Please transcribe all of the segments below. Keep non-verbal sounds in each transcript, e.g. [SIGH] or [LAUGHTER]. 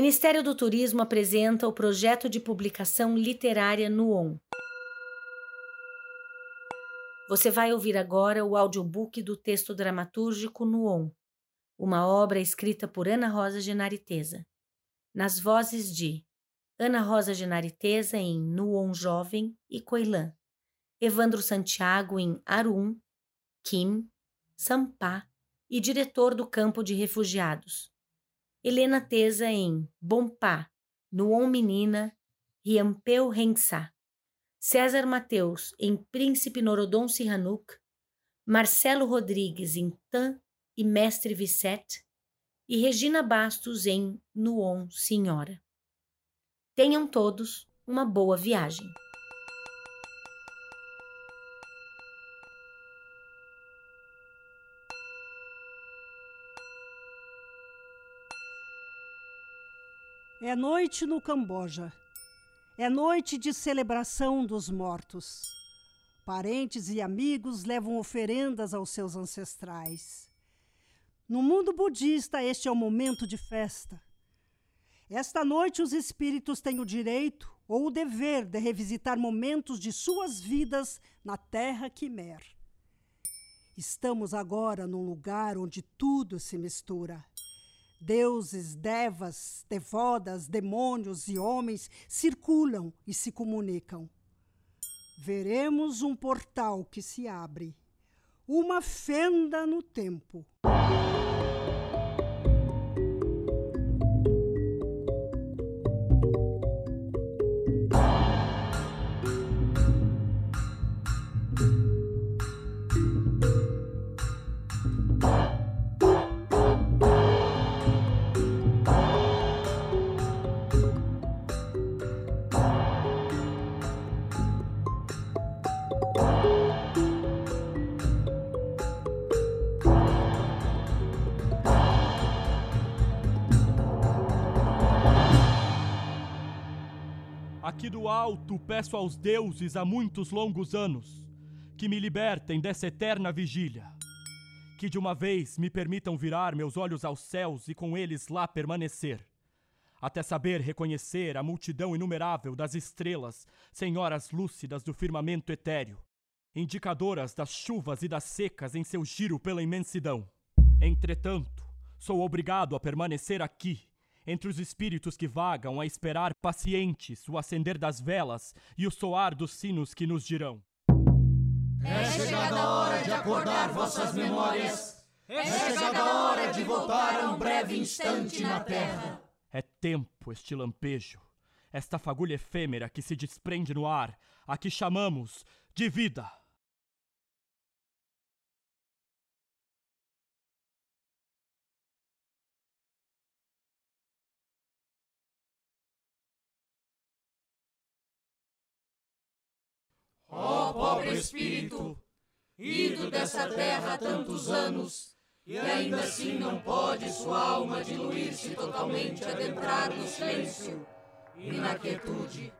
Ministério do Turismo apresenta o projeto de publicação literária Nuon. Você vai ouvir agora o audiobook do texto dramatúrgico Nuon, uma obra escrita por Ana Rosa Genariteza, nas vozes de Ana Rosa Genariteza em Nuon Jovem e Coilã, Evandro Santiago em Arum, Kim, Sampá e diretor do campo de refugiados. Helena Tesa em Bompá, Nuon Menina, Riampeu Rensá. César Mateus em Príncipe Norodom Sihanouk, Marcelo Rodrigues em Tan e Mestre Vicette e Regina Bastos em Nuon Senhora. Tenham todos uma boa viagem. É noite no Camboja. É noite de celebração dos mortos. Parentes e amigos levam oferendas aos seus ancestrais. No mundo budista, este é o momento de festa. Esta noite, os espíritos têm o direito ou o dever de revisitar momentos de suas vidas na Terra Quimer. Estamos agora num lugar onde tudo se mistura Deuses, devas, devodas, demônios e homens circulam e se comunicam. Veremos um portal que se abre, uma fenda no tempo. Aqui do alto peço aos deuses há muitos longos anos que me libertem dessa eterna vigília. Que de uma vez me permitam virar meus olhos aos céus e com eles lá permanecer. Até saber reconhecer a multidão inumerável das estrelas, senhoras lúcidas do firmamento etéreo, indicadoras das chuvas e das secas em seu giro pela imensidão. Entretanto, sou obrigado a permanecer aqui, entre os espíritos que vagam a esperar pacientes o acender das velas e o soar dos sinos que nos dirão. É chegada a hora de acordar vossas memórias. É chegada a hora de voltar a um breve instante na terra. É tempo este lampejo, esta fagulha efêmera que se desprende no ar, a que chamamos de vida. Ó pobre espírito, ido dessa terra há tantos anos, e ainda assim não pode sua alma diluir-se totalmente, adentrar no silêncio e na quietude.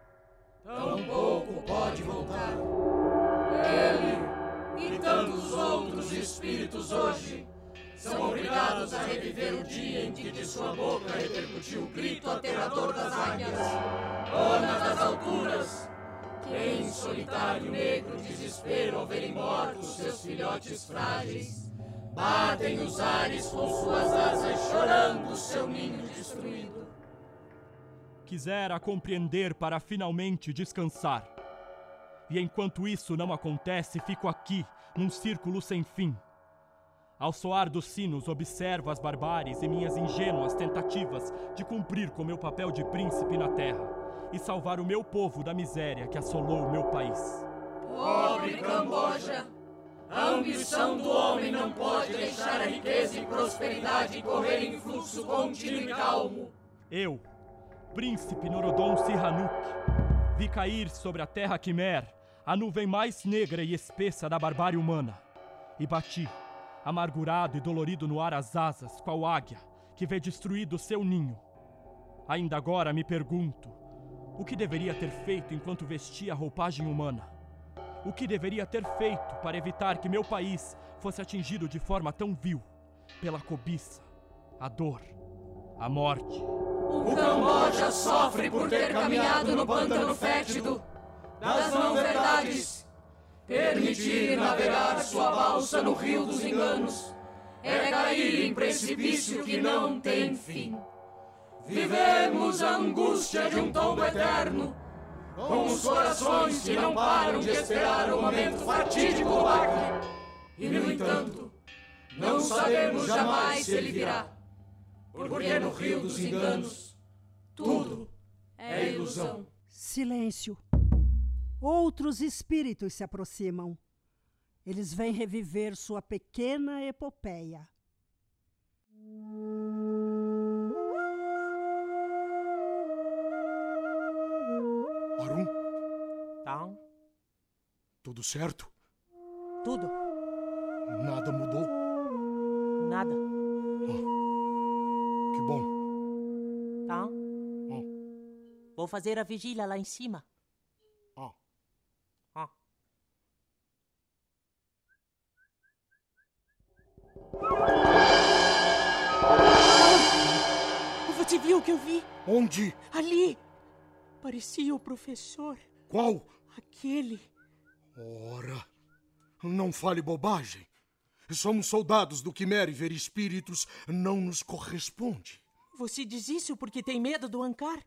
Tão pouco pode voltar. Ele e tantos outros espíritos hoje são obrigados a reviver o dia em que de sua boca repercutiu o grito aterrador das águias, dona das alturas, em solitário negro desespero ao verem mortos seus filhotes frágeis, batem os ares com suas asas, chorando seu ninho destruído. Quisera compreender para finalmente descansar. E enquanto isso não acontece, fico aqui, num círculo sem fim. Ao soar dos sinos, observo as barbáries e minhas ingênuas tentativas de cumprir com meu papel de príncipe na terra e salvar o meu povo da miséria que assolou o meu país. Pobre Camboja! A ambição do homem não pode deixar a riqueza e prosperidade correr em fluxo contínuo e calmo. Eu, príncipe Norodom Sihanouk, vi cair sobre a terra Quimer a nuvem mais negra e espessa da barbárie humana e bati, amargurado e dolorido no ar as asas, qual águia que vê destruído seu ninho. Ainda agora me pergunto o que deveria ter feito enquanto vestia a roupagem humana? O que deveria ter feito para evitar que meu país fosse atingido de forma tão vil pela cobiça, a dor, a morte? O agora sofre por ter caminhado no pântano fétido das não-verdades. Permitir navegar sua balsa no rio dos enganos é cair em precipício que não tem fim. Vivemos a angústia de um tombo eterno, com os corações que não param de esperar o momento fatídico do Acre. E, no entanto, não sabemos jamais se ele virá, porque no rio dos enganos tudo é ilusão. Silêncio. Outros espíritos se aproximam. Eles vêm reviver sua pequena epopeia. Tá? tudo certo? Tudo. Nada mudou? Nada. Que bom. Tá? Hum. Vou fazer a vigília lá em cima. Ah, Ó. Você viu o que eu vi? onde? Ali! Parecia o professor. Qual? Aquele. Ora, não fale bobagem. Somos soldados do Quimera e ver espíritos não nos corresponde. Você diz isso porque tem medo do Ankar?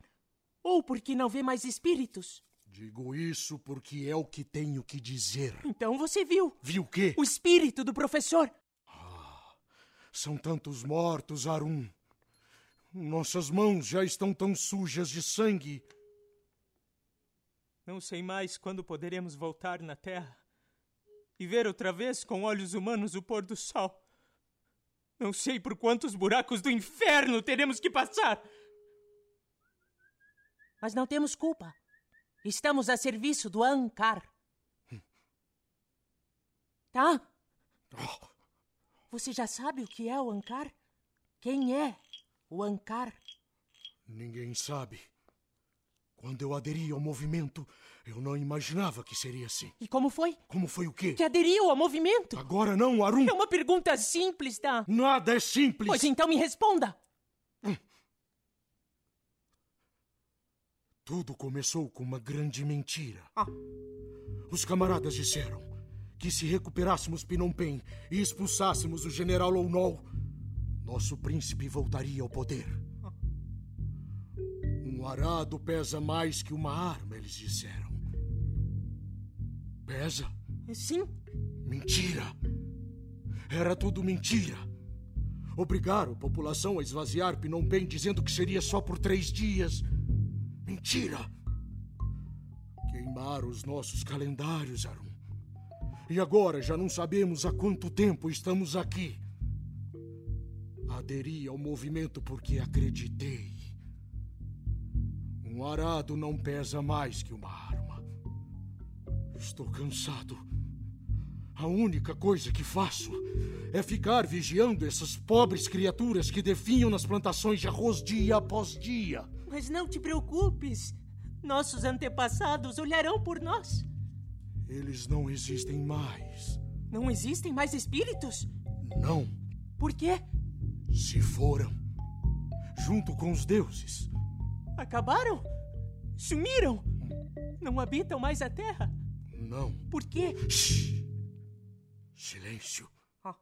Ou porque não vê mais espíritos? Digo isso porque é o que tenho que dizer. Então você viu Viu o quê? o espírito do professor. São tantos mortos, Arum. Nossas mãos já estão tão sujas de sangue. Não sei mais quando poderemos voltar na Terra e ver outra vez com olhos humanos o pôr do sol. Não sei por quantos buracos do inferno teremos que passar. Mas não temos culpa. Estamos a serviço do Ankar. [LAUGHS] Tá? Você já sabe o que é o Ankar? Quem é o Ankar? ninguém sabe. Quando eu aderi ao movimento, eu não imaginava que seria assim. E como foi? Como foi o quê? Que aderiu ao movimento? Agora não, Arum. É uma pergunta simples, tá? Nada é simples. Pois então me responda. Tudo começou com uma grande mentira. Ah. Os camaradas disseram que se recuperássemos Phnom Penh e expulsássemos o general Lounol, nosso príncipe voltaria ao poder. Um arado pesa mais que uma arma, eles disseram. Pesa? Sim, Mentira! Era tudo mentira. Obrigaram a população a esvaziar Phnom Penh dizendo que seria só por três dias. Mentira! Queimaram os nossos calendários, Arum. E agora já não sabemos há quanto tempo estamos aqui. Aderi ao movimento porque acreditei. Um arado não pesa mais que uma arma. Estou cansado. A única coisa que faço é ficar vigiando essas pobres criaturas que definham nas plantações de arroz dia após dia. mas não te preocupes. Nossos antepassados olharão por nós. Eles não existem mais. Não existem mais espíritos? Não, Por quê? se foram. Junto com os deuses. Acabaram? Sumiram? Não habitam mais a Terra? Não. Por quê? Shhh. Silêncio. Ah.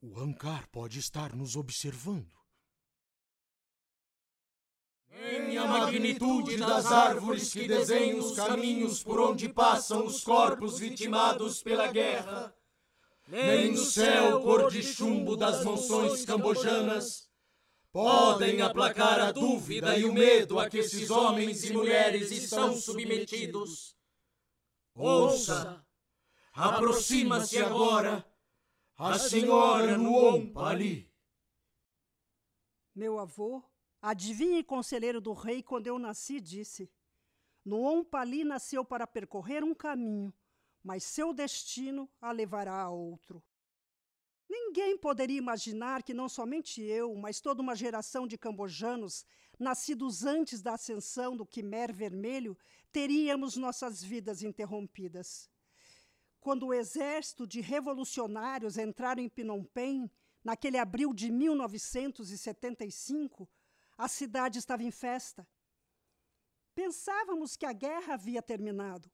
O Ankar pode estar nos observando. Nem a magnitude das árvores que desenham os caminhos por onde passam os corpos vitimados pela guerra, nem o céu cor de chumbo das mansões cambojanas podem aplacar a dúvida e o medo a que esses homens e mulheres estão submetidos. Ouça, aproxima-se agora a senhora Nuon Pali. Meu avô, adivinha e conselheiro do rei, quando eu nasci, disse: Nuon Pali nasceu para percorrer um caminho, mas seu destino a levará a outro. Ninguém poderia imaginar que não somente eu, mas toda uma geração de cambojanos, nascidos antes da ascensão do Quimer Vermelho, teríamos nossas vidas interrompidas. Quando o exército de revolucionários entraram em Phnom Penh, naquele abril de 1975, A cidade estava em festa. Pensávamos que a guerra havia terminado,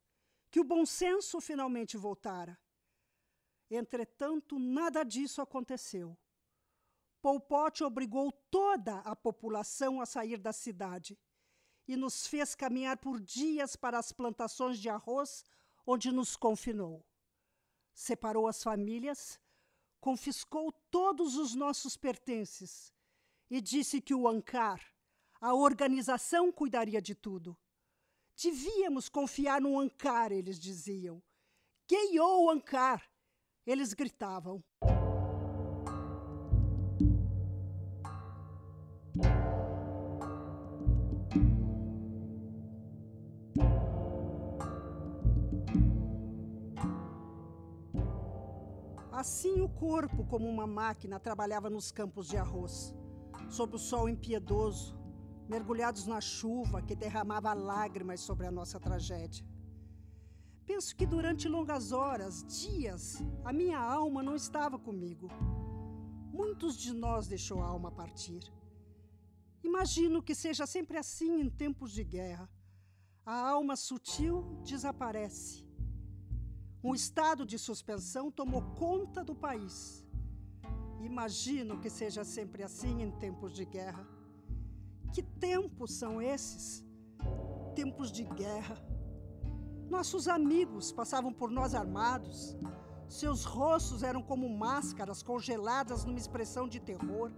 que o bom senso finalmente voltara. Entretanto, nada disso aconteceu. Pol Pot obrigou toda a população a sair da cidade e nos fez caminhar por dias para as plantações de arroz, onde nos confinou. Separou as famílias, confiscou todos os nossos pertences e disse que o ANCAR, a organização, cuidaria de tudo. Devíamos confiar no ANCAR, eles diziam. Queiou o ANCAR! Eles gritavam. Assim o corpo, como uma máquina, trabalhava nos campos de arroz, sob o sol impiedoso, mergulhados na chuva que derramava lágrimas sobre a nossa tragédia. Penso que durante longas horas, dias, a minha alma não estava comigo. Muitos de nós deixou a alma partir. Imagino que seja sempre assim em tempos de guerra. A alma sutil desaparece. Um estado de suspensão tomou conta do país. Imagino que seja sempre assim em tempos de guerra. Que tempos são esses? Tempos de guerra. Nossos amigos passavam por nós armados. Seus rostos eram como máscaras congeladas numa expressão de terror,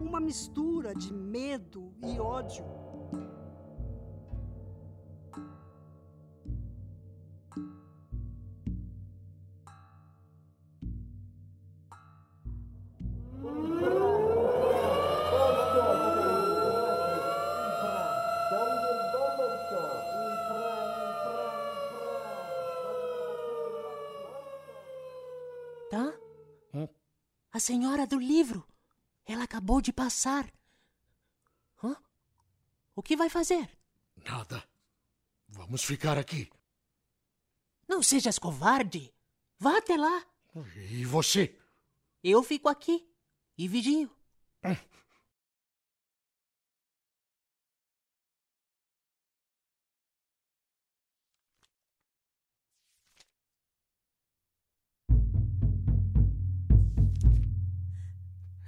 uma mistura de medo e ódio. Senhora do livro. Ela acabou de passar. Hã? O que vai fazer? Nada. Vamos ficar aqui. Não sejas covarde. Vá até lá. E você? Eu fico aqui e vigio.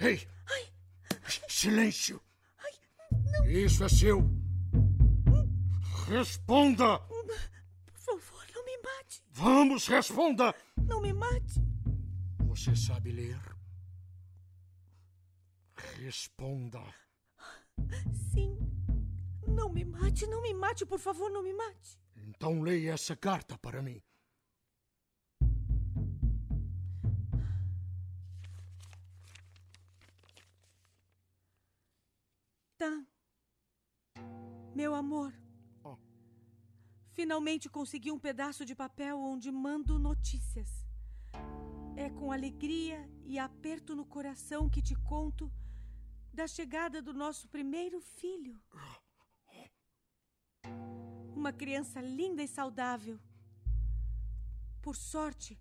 Ei! Ai. Silêncio! Ai, Isso é seu! Responda! Por favor, não me mate! Vamos, responda! Não me mate! Você sabe ler? Responda. Sim. Não me mate, não me mate, por favor, não me mate. Então leia essa carta para mim. Meu amor. Oh. Finalmente consegui um pedaço de papel onde mando notícias. É com alegria e aperto no coração que te conto da chegada do nosso primeiro filho. Uma criança linda e saudável. Por sorte,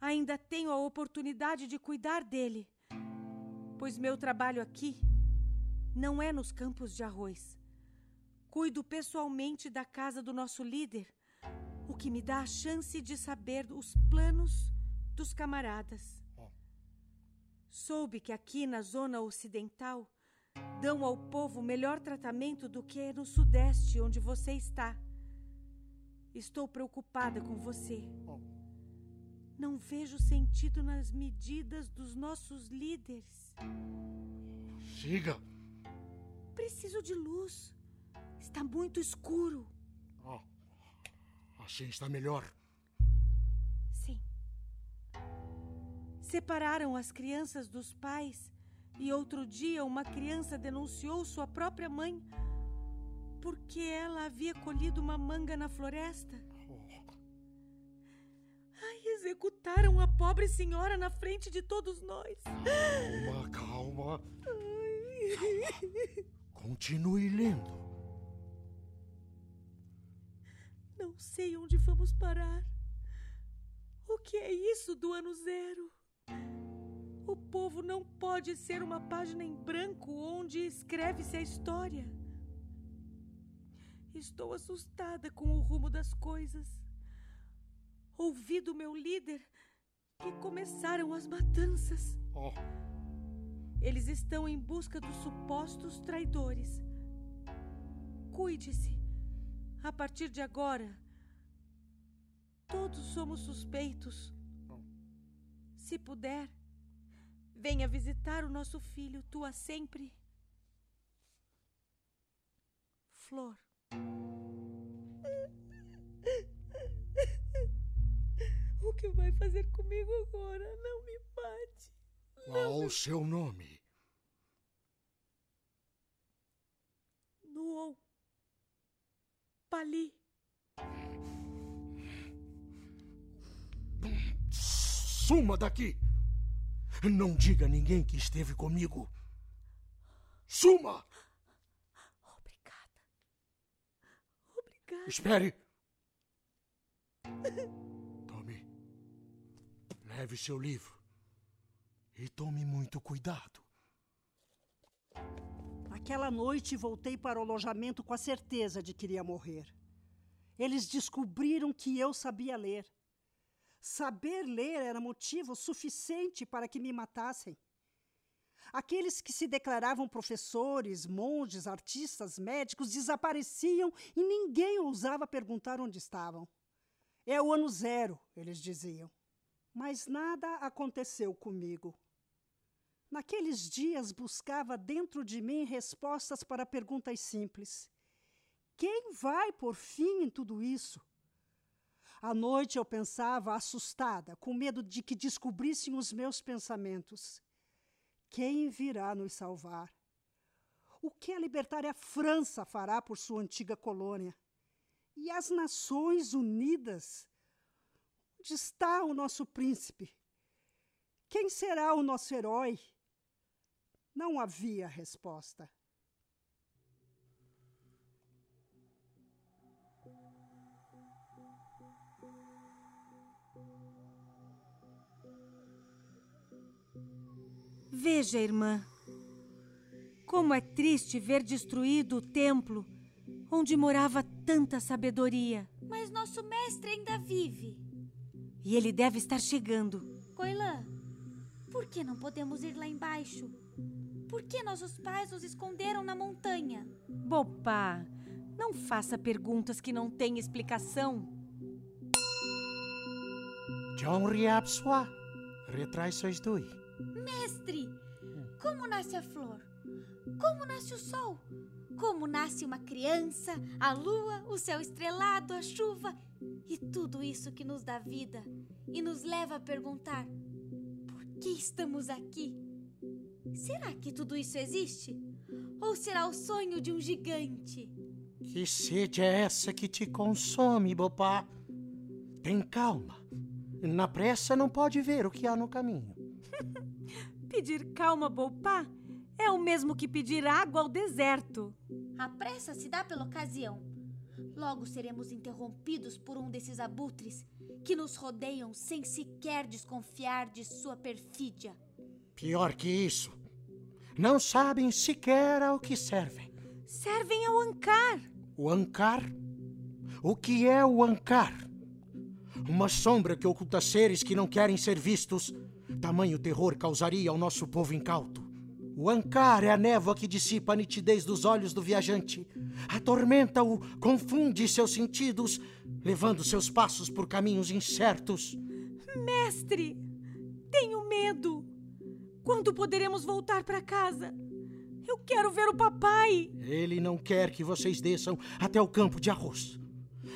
ainda tenho a oportunidade de cuidar dele, pois meu trabalho aqui não é nos campos de arroz. Cuido pessoalmente da casa do nosso líder, o que me dá a chance de saber os planos dos camaradas. Soube que aqui na zona ocidental dão ao povo melhor tratamento do que no sudeste, onde você está. Estou preocupada com você. Não vejo sentido nas medidas dos nossos líderes. Siga. Preciso de luz. Está muito escuro. Oh, assim está melhor. Sim. Separaram as crianças dos pais e outro dia uma criança denunciou sua própria mãe porque ela havia colhido uma manga na floresta. Ai, executaram a pobre senhora na frente de todos nós. Calma, calma. Ai. Continue lendo. Não sei onde vamos parar. O que é isso do ano zero? O povo não pode ser uma página em branco onde escreve-se a história. Estou assustada com o rumo das coisas. Ouvi do meu líder que começaram as matanças. Oh. Eles estão em busca dos supostos traidores. Cuide-se. A partir de agora, todos somos suspeitos. Se puder, venha visitar o nosso filho, tua sempre. Flor. O que vai fazer comigo agora? Não me mate. Qual o seu nome? Nuon. Pali. Suma daqui! Não diga a ninguém que esteve comigo. Suma! Obrigada. Obrigada. Espere! Tome. Leve seu livro. E tome muito cuidado. Aquela noite voltei para o alojamento com a certeza de que iria morrer. Eles descobriram que eu sabia ler. Saber ler era motivo suficiente para que me matassem. Aqueles que se declaravam professores, monges, artistas, médicos desapareciam e ninguém ousava perguntar onde estavam. É o ano zero, eles diziam. Mas nada aconteceu comigo. Naqueles dias buscava dentro de mim respostas para perguntas simples. Quem vai por fim em tudo isso? À noite eu pensava assustada, com medo de que descobrissem os meus pensamentos. Quem virá nos salvar? O que a libertária França fará por sua antiga colônia? E as Nações Unidas? Onde está o nosso príncipe? Quem será o nosso herói? Não havia resposta. Veja, irmã, como é triste ver destruído o templo onde morava tanta sabedoria. Mas nosso mestre ainda vive. E ele deve estar chegando. Coilã, por que não podemos ir lá embaixo? Por que nossos pais nos esconderam na montanha? Bopá, não faça perguntas que não têm explicação. John Riapswa, retrai sois dui. Mestre, como nasce a flor? Como nasce o sol? Como nasce uma criança, a lua, o céu estrelado, a chuva e tudo isso que nos dá vida e nos leva a perguntar: por que estamos aqui? Será que tudo isso existe? Ou será o sonho de um gigante? Que sede é essa que te consome, Bopá? Tem calma. Na pressa não pode ver o que há no caminho. [LAUGHS] Pedir calma, Bopá, é o mesmo que pedir água ao deserto. A pressa se dá pela ocasião. Logo seremos interrompidos por um desses abutres que nos rodeiam sem sequer desconfiar de sua perfídia. Pior que isso, não sabem sequer ao que servem. Servem ao Ancar. O Ancar? O que é o Ancar? Uma sombra que oculta seres que não querem ser vistos. Tamanho terror causaria ao nosso povo incauto. O Ancar é a névoa que dissipa a nitidez dos olhos do viajante. Atormenta-o, confunde seus sentidos, levando seus passos por caminhos incertos. Mestre, tenho medo. Quando poderemos voltar para casa? Eu quero ver o papai. Ele não quer que vocês desçam até o campo de arroz.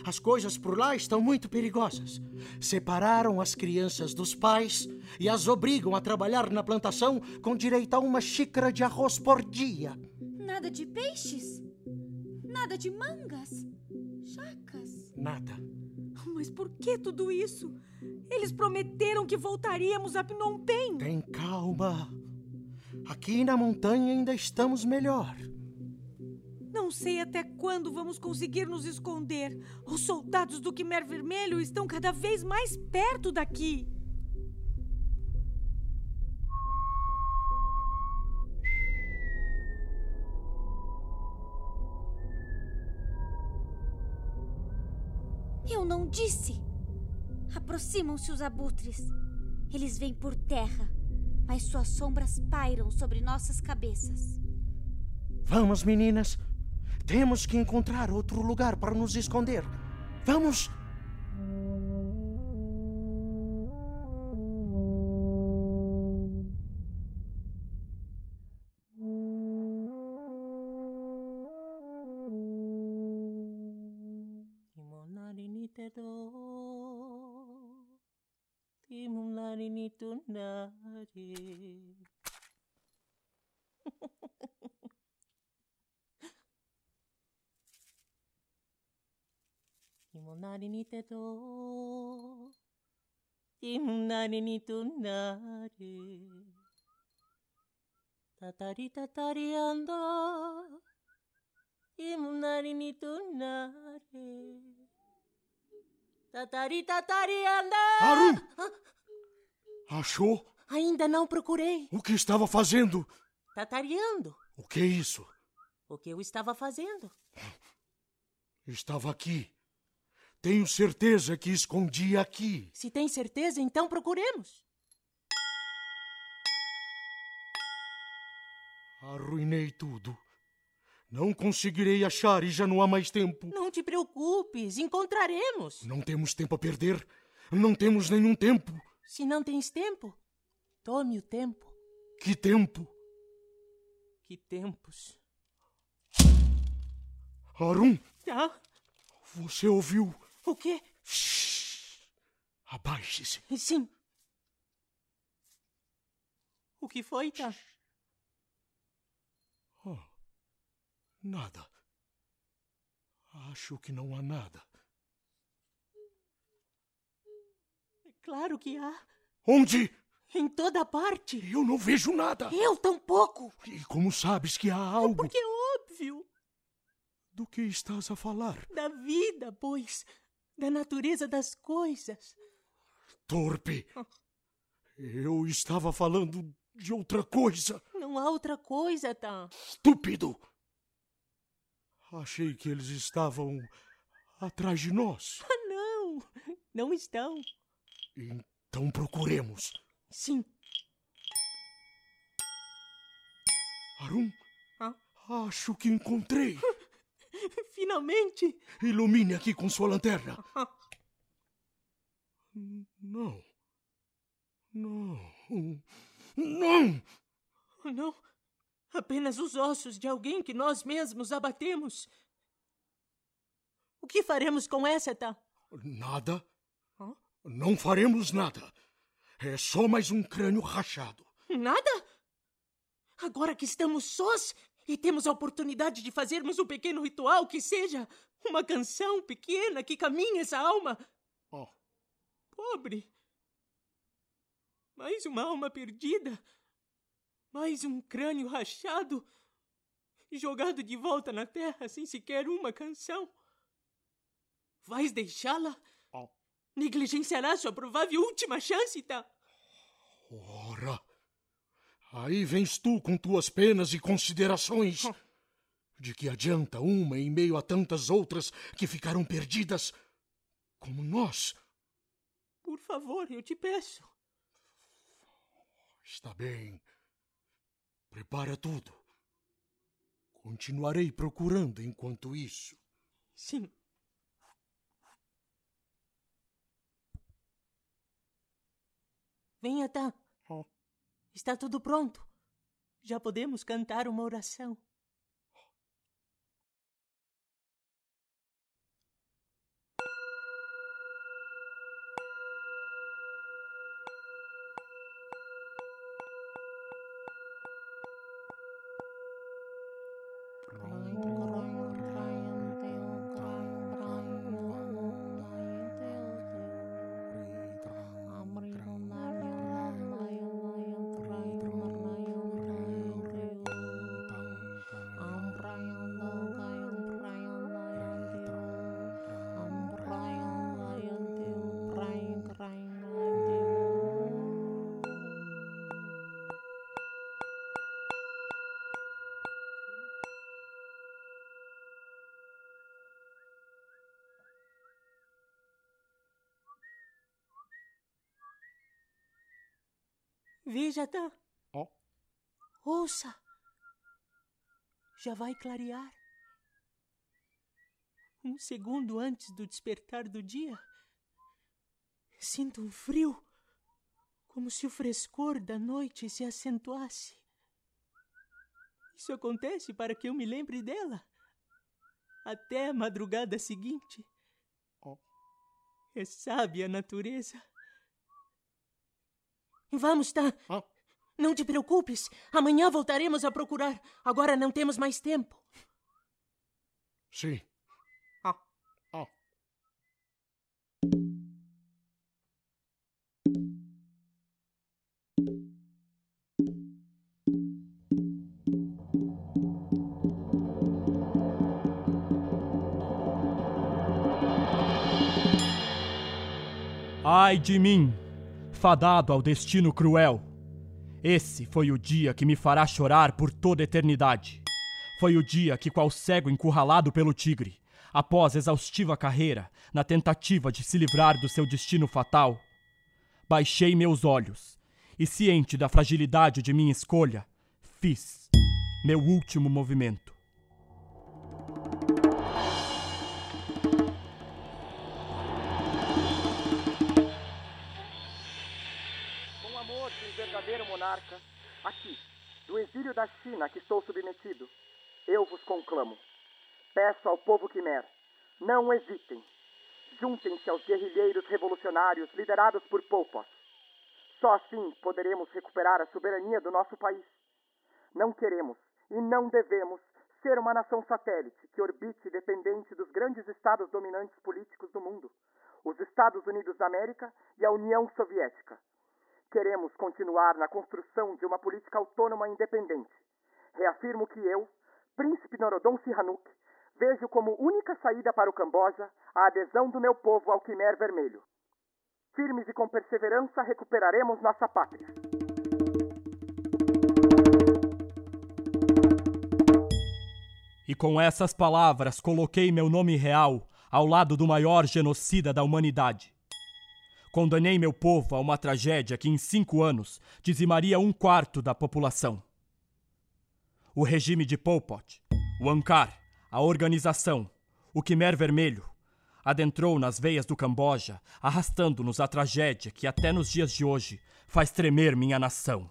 As coisas por lá estão muito perigosas. Separaram as crianças dos pais e as obrigam a trabalhar na plantação com direito a uma xícara de arroz por dia. Nada de peixes? Nada de mangas? Chacas? Nada. Mas por que tudo isso? Eles prometeram que voltaríamos a Phnom Penh. Tem calma. Aqui na montanha ainda estamos melhor. Não sei até quando vamos conseguir nos esconder. Os soldados do Quimer Vermelho estão cada vez mais perto daqui. Eu não disse. Aproximam-se os abutres. Eles vêm por terra, mas suas sombras pairam sobre nossas cabeças. Vamos, meninas. Temos que encontrar outro lugar para nos esconder. Vamos! なれ。今なりにてと、今なりにとなれ。たたりたたりあんだ、今なりにとなれ。たたりたたりあん。ある Achou? Ainda não procurei. O que estava fazendo? Tatareando. O que é isso? O que eu estava fazendo? Estava aqui. Tenho certeza que escondi aqui. Se tem certeza, então procuremos. Arruinei tudo. Não conseguirei achar e já não há mais tempo. Não te preocupes, encontraremos. Não temos tempo a perder. Não temos nenhum tempo. Se não tens tempo, tome o tempo. Que tempo? Que tempos? Arum! Ah? Você ouviu? O quê? Shhh. Abaixe-se. Sim. O que foi, tá? Oh, nada. Acho que não há nada. Claro que há. Onde? Em toda parte. Eu não vejo nada. Eu tampouco. E como sabes que há algo? É porque é óbvio. Do que estás a falar? Da vida, pois. Da natureza das coisas. Torpe. Eu estava falando de outra coisa. Não há outra coisa, tá? Estúpido! Achei que eles estavam atrás de nós. Ah, não! Não estão. Então procuremos. Sim. Arum? Ah? Acho que encontrei. [LAUGHS] Finalmente! Ilumine aqui com sua lanterna. Não. Não. Não! Não. Apenas os ossos de alguém que nós mesmos abatemos. O que faremos com essa, tá? Nada. Não faremos nada. É só mais um crânio rachado. Nada? Agora que estamos sós e temos a oportunidade de fazermos um pequeno ritual que seja uma canção pequena que caminhe essa alma. Oh. Pobre. Mais uma alma perdida. Mais um crânio rachado. Jogado de volta na terra sem sequer uma canção. Vais deixá-la? Negligenciará sua provável última chance, tá? Ora. Aí vens tu com tuas penas e considerações. De que adianta uma em meio a tantas outras que ficaram perdidas como nós? Por favor, eu te peço. Está bem. Prepara tudo. Continuarei procurando enquanto isso. Sim. Venha, tá. Oh. Está tudo pronto. Já podemos cantar uma oração. Veja, Tan. Oh. Ouça. Já vai clarear. Um segundo antes do despertar do dia, sinto um frio, como se o frescor da noite se acentuasse. Isso acontece para que eu me lembre dela. Até a madrugada seguinte. Oh. É sábia a natureza. Vamos. Oh. Não te preocupes. Amanhã voltaremos a procurar. Agora não temos mais tempo. Sim. Ah. Oh. Ai de mim, fadado ao destino cruel. Esse foi o dia que me fará chorar por toda eternidade. Foi o dia que, qual cego encurralado pelo tigre, após exaustiva carreira, na tentativa de se livrar do seu destino fatal, baixei meus olhos e, ciente da fragilidade de minha escolha, fiz meu último movimento. Monarca, aqui, do exílio da China que estou submetido, eu vos conclamo. Peço ao povo quimer, não hesitem. Juntem-se aos guerrilheiros revolucionários liderados por Pol Pot. Só assim poderemos recuperar a soberania do nosso país. Não queremos e não devemos ser uma nação satélite que orbite dependente dos grandes estados dominantes políticos do mundo, os Estados Unidos da América e a União Soviética. Queremos continuar na construção de uma política autônoma independente. Reafirmo que eu, Príncipe Norodom Sihanouk, vejo como única saída para o Camboja a adesão do meu povo ao Quimer Vermelho. Firmes e com perseverança recuperaremos nossa pátria. E com essas palavras coloquei meu nome real ao lado do maior genocida da humanidade. Condenei meu povo a uma tragédia que em cinco anos dizimaria um quarto da população. O regime de Pol Pot, o Ankar, a organização, o Khmer Vermelho, adentrou nas veias do Camboja, arrastando-nos a tragédia que até nos dias de hoje faz tremer minha nação.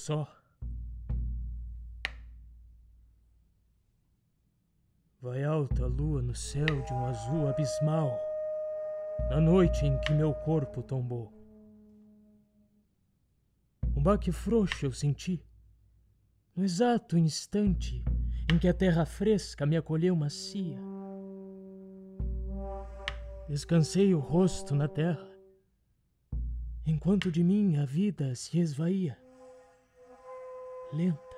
Só. Vai alta a lua no céu de um azul abismal, na noite em que meu corpo tombou. Um baque frouxo eu senti, no exato instante em que a terra fresca me acolheu macia. Descansei o rosto na terra, enquanto de mim a vida se esvaía, lenta,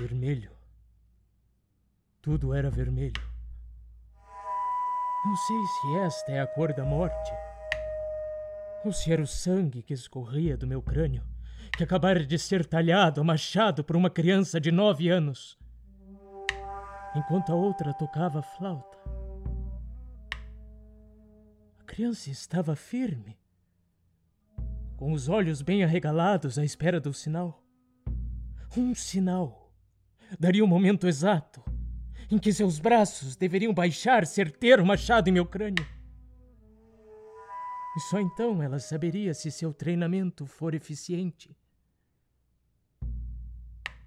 vermelho. Tudo era vermelho. Não sei se esta é a cor da morte, ou se era o sangue que escorria do meu crânio, que acabara de ser talhado a machado por uma criança de nove anos, enquanto a outra tocava a flauta. A criança estava firme, com os olhos bem arregalados à espera do sinal. Um sinal daria o momento exato em que seus braços deveriam baixar certeiro machado em meu crânio. E só então ela saberia se seu treinamento for eficiente.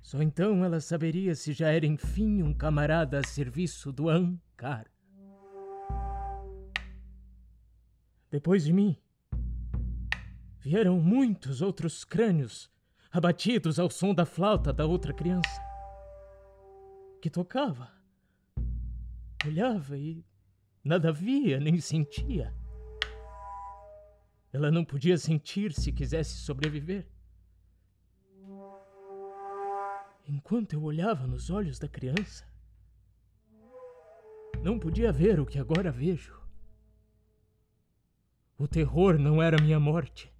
Só então ela saberia se já era enfim um camarada a serviço do Ankar. Depois de mim, vieram muitos outros crânios abatidos ao som da flauta da outra criança que tocava. Olhava e nada via nem sentia. Ela não podia sentir se quisesse sobreviver. Enquanto eu olhava nos olhos da criança, não podia ver o que agora vejo. O terror não era minha morte,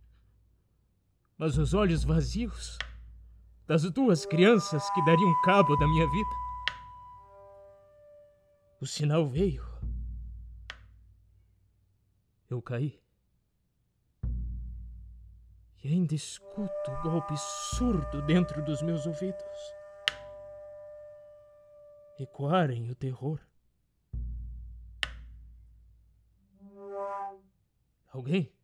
mas os olhos vazios das duas crianças que dariam cabo da minha vida. O sinal veio. Eu caí. E ainda escuto o golpe surdo dentro dos meus ouvidos. Ecoarem o terror. Alguém?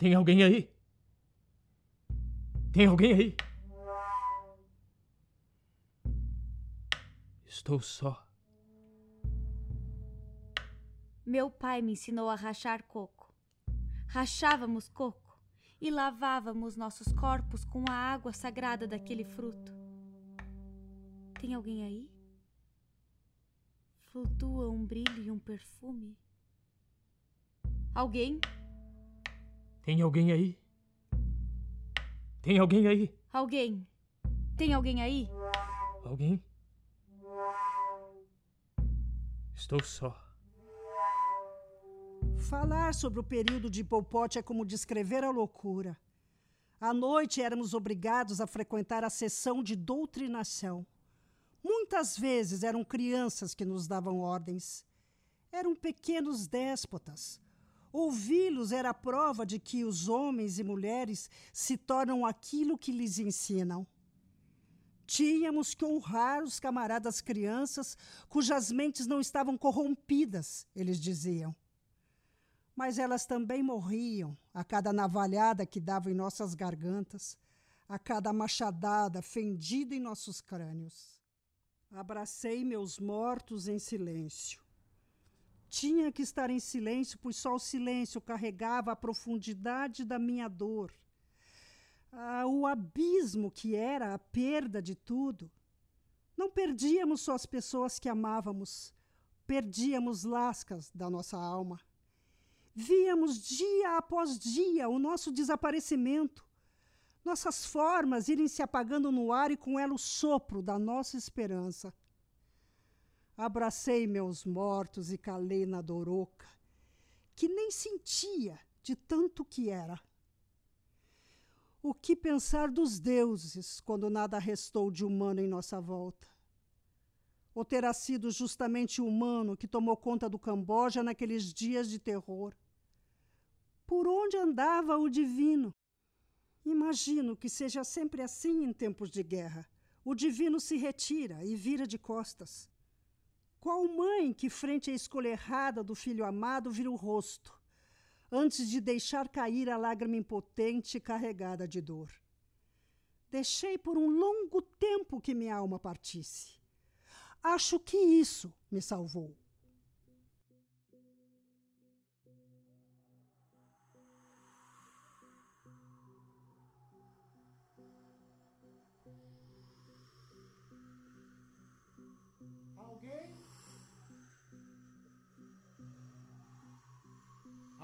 Tem alguém aí? Tem alguém aí? Estou só. Meu pai me ensinou a rachar coco. Rachávamos coco e lavávamos nossos corpos com a água sagrada daquele fruto. Tem alguém aí? Flutua um brilho e um perfume. Alguém? Tem alguém aí? Tem alguém aí? Alguém? Tem alguém aí? Alguém? Estou só. Falar sobre o período de Pol Pot é como descrever a loucura. À noite éramos obrigados a frequentar a sessão de doutrinação. Muitas vezes eram crianças que nos davam ordens. Eram pequenos déspotas Ouvi-los era prova de que os homens e mulheres se tornam aquilo que lhes ensinam. Tínhamos que honrar os camaradas crianças cujas mentes não estavam corrompidas, eles diziam. Mas elas também morriam a cada navalhada que dava em nossas gargantas, a cada machadada fendida em nossos crânios. Abracei meus mortos em silêncio. Tinha que estar em silêncio, pois só o silêncio carregava a profundidade da minha dor. Ah, o abismo que era a perda de tudo. Não perdíamos só as pessoas que amávamos, perdíamos lascas da nossa alma. Víamos dia após dia o nosso desaparecimento, nossas formas irem se apagando no ar e com ela o sopro da nossa esperança. Abracei meus mortos e calei na doroca, que nem sentia de tanto que era. O que pensar dos deuses quando nada restou de humano em nossa volta? Ou terá sido justamente o humano que tomou conta do Camboja naqueles dias de terror? Por onde andava o divino? Imagino que seja sempre assim em tempos de guerra. O divino se retira e vira de costas. Qual mãe que, frente à escolha errada do filho amado, vira o rosto, antes de deixar cair a lágrima impotente carregada de dor? Deixei por um longo tempo que minha alma partisse. Acho que isso me salvou.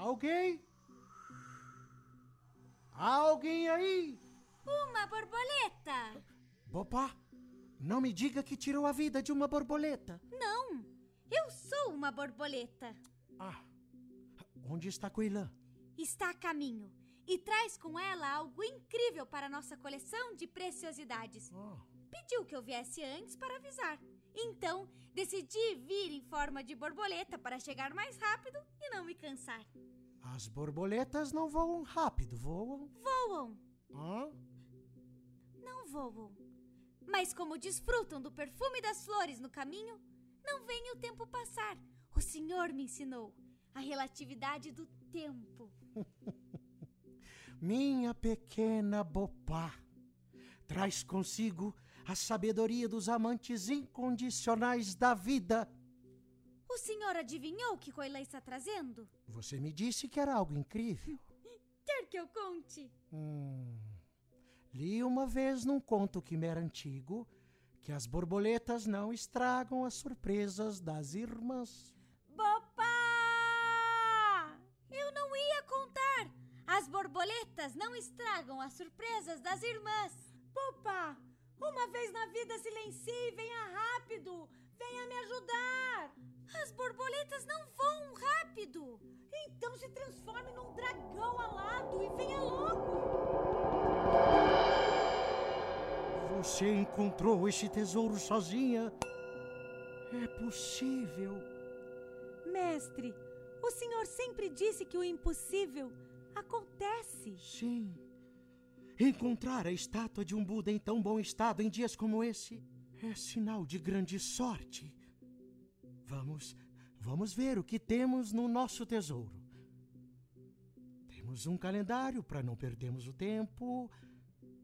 Alguém? Alguém aí? Uma borboleta! Bopá, não me diga que tirou a vida de uma borboleta. Não, eu sou uma borboleta. Ah, onde está Coilã? Está a caminho e traz com ela algo incrível para nossa coleção de preciosidades. Oh. Pediu que eu viesse antes para avisar. Então, decidi vir em forma de borboleta para chegar mais rápido e não me cansar. As borboletas não voam rápido, voam. Voam. Hã? Não voam. Mas como desfrutam do perfume das flores no caminho, não veem o tempo passar. O Senhor me ensinou a relatividade do tempo. [LAUGHS] Minha pequena Bopá traz consigo a sabedoria dos amantes incondicionais da vida. O senhor adivinhou o que Coilã está trazendo? Você me disse que era algo incrível. [LAUGHS] Quer que eu conte? Hum, li uma vez num conto que me era antigo que as borboletas não estragam as surpresas das irmãs. Papá! Eu não ia contar. As borboletas não estragam as surpresas das irmãs. Papá, uma vez na vida silencie e venha rápido. Venha me ajudar. As borboletas não voam rápido. Então se transforme num dragão alado e venha logo. Você encontrou esse tesouro sozinha? É possível. Mestre, o senhor sempre disse que o impossível acontece. Sim. Encontrar a estátua de um Buda em tão bom estado em dias como esse é sinal de grande sorte. Vamos, vamos ver o que temos no nosso tesouro. Temos um calendário para não perdermos o tempo,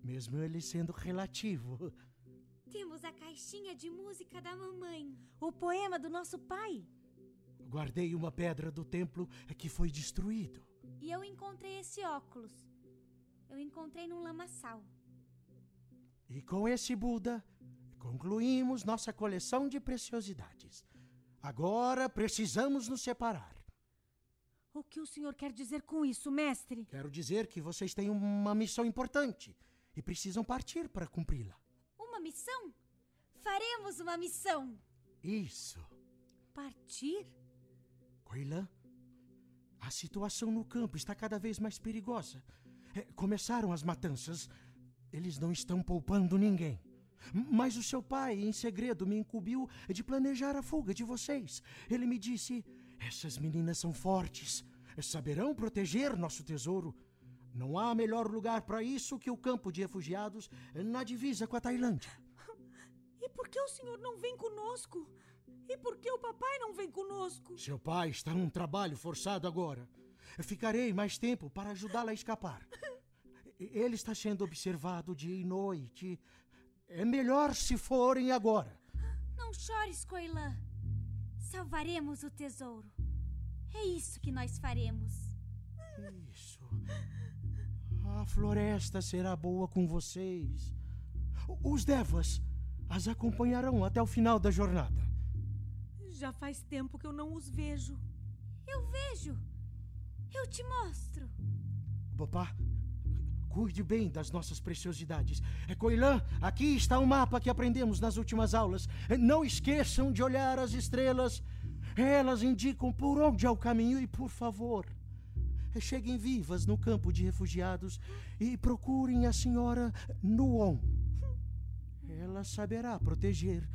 mesmo ele sendo relativo. Temos a caixinha de música da mamãe. O poema do nosso pai. Guardei uma pedra do templo que foi destruído. E eu encontrei esse óculos. Eu encontrei num lamaçal. E com esse Buda, concluímos nossa coleção de preciosidades. Agora precisamos nos separar. O que o senhor quer dizer com isso, mestre? Quero dizer que vocês têm uma missão importante e precisam partir para cumpri-la. Uma missão? Faremos uma missão. Isso. Partir? Coilã, a situação no campo está cada vez mais perigosa. É, começaram as matanças. Eles não estão poupando ninguém. Mas o seu pai, em segredo, me incumbiu de planejar a fuga de vocês. Ele me disse: Essas meninas são fortes, saberão proteger nosso tesouro. Não há melhor lugar para isso que o campo de refugiados na divisa com a Tailândia. E por que o senhor não vem conosco? E por que o papai não vem conosco? Seu pai está num trabalho forçado agora. Ficarei mais tempo para ajudá-la a escapar. Ele está sendo observado dia e noite. É melhor se forem agora. Não chores, Coilã. Salvaremos o tesouro. É isso que nós faremos. Isso. A floresta será boa com vocês. Os Devas as acompanharão até o final da jornada. Já faz tempo que eu não os vejo. Eu vejo. Eu te mostro. Papá, Cuide bem das nossas preciosidades. É, Coilã, aqui está o mapa que aprendemos nas últimas aulas. É, não esqueçam de olhar as estrelas. Elas indicam por onde é o caminho e, por favor, é, cheguem vivas no campo de refugiados e procurem a senhora Nuon. Ela saberá proteger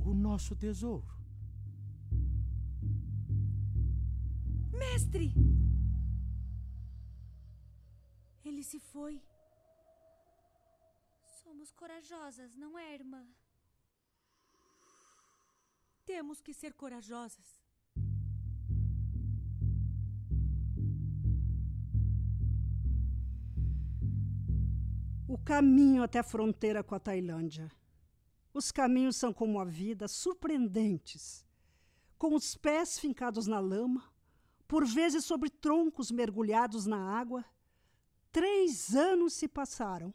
o nosso tesouro. Mestre! Ele se foi. Somos corajosas, não é, irmã? Temos que ser corajosas. O caminho até a fronteira com a Tailândia. Os caminhos são como a vida, surpreendentes. Com os pés fincados na lama, por vezes sobre troncos mergulhados na água, Três anos se passaram.